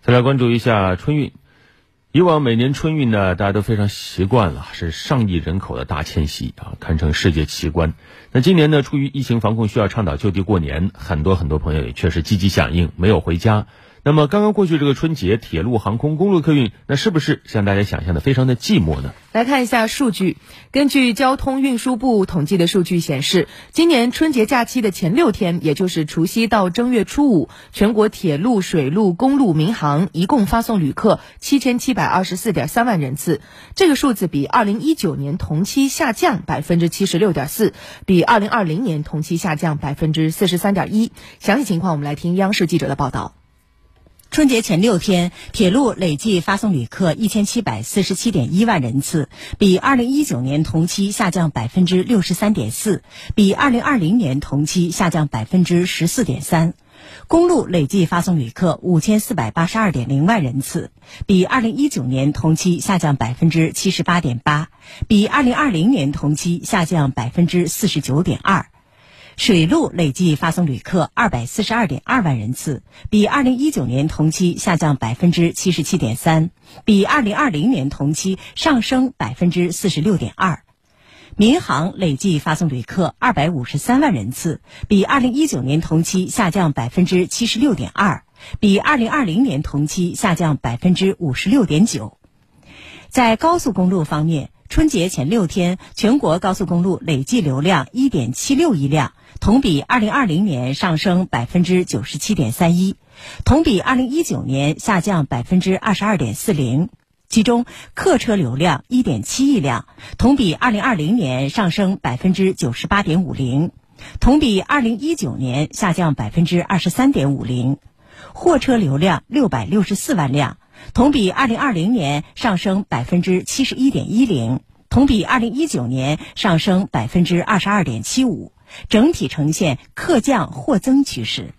再来关注一下春运。以往每年春运呢，大家都非常习惯了，是上亿人口的大迁徙啊，堪称世界奇观。那今年呢，出于疫情防控需要倡导就地过年，很多很多朋友也确实积极响应，没有回家。那么刚刚过去这个春节，铁路、航空、公路客运，那是不是像大家想象的非常的寂寞呢？来看一下数据，根据交通运输部统计的数据显示，今年春节假期的前六天，也就是除夕到正月初五，全国铁路、水路、公路、民航一共发送旅客七千七百二十四点三万人次，这个数字比二零一九年同期下降百分之七十六点四，比二零二零年同期下降百分之四十三点一。详细情况，我们来听央视记者的报道。春节前六天，铁路累计发送旅客一千七百四十七点一万人次，比二零一九年同期下降百分之六十三点四，比二零二零年同期下降百分之十四点三。公路累计发送旅客五千四百八十二点零万人次，比二零一九年同期下降百分之七十八点八，比二零二零年同期下降百分之四十九点二。水路累计发送旅客二百四十二点二万人次，比二零一九年同期下降百分之七十七点三，比二零二零年同期上升百分之四十六点二。民航累计发送旅客二百五十三万人次，比二零一九年同期下降百分之七十六点二，比二零二零年同期下降百分之五十六点九。在高速公路方面，春节前六天，全国高速公路累计流量一点七六亿辆。同比二零二零年上升百分之九十七点三一，同比二零一九年下降百分之二十二点四零。其中，客车流量一点七亿辆，同比二零二零年上升百分之九十八点五零，同比二零一九年下降百分之二十三点五零。货车流量六百六十四万辆，同比二零二零年上升百分之七十一点一零，同比二零一九年上升百分之二十二点七五。整体呈现客降货增趋势。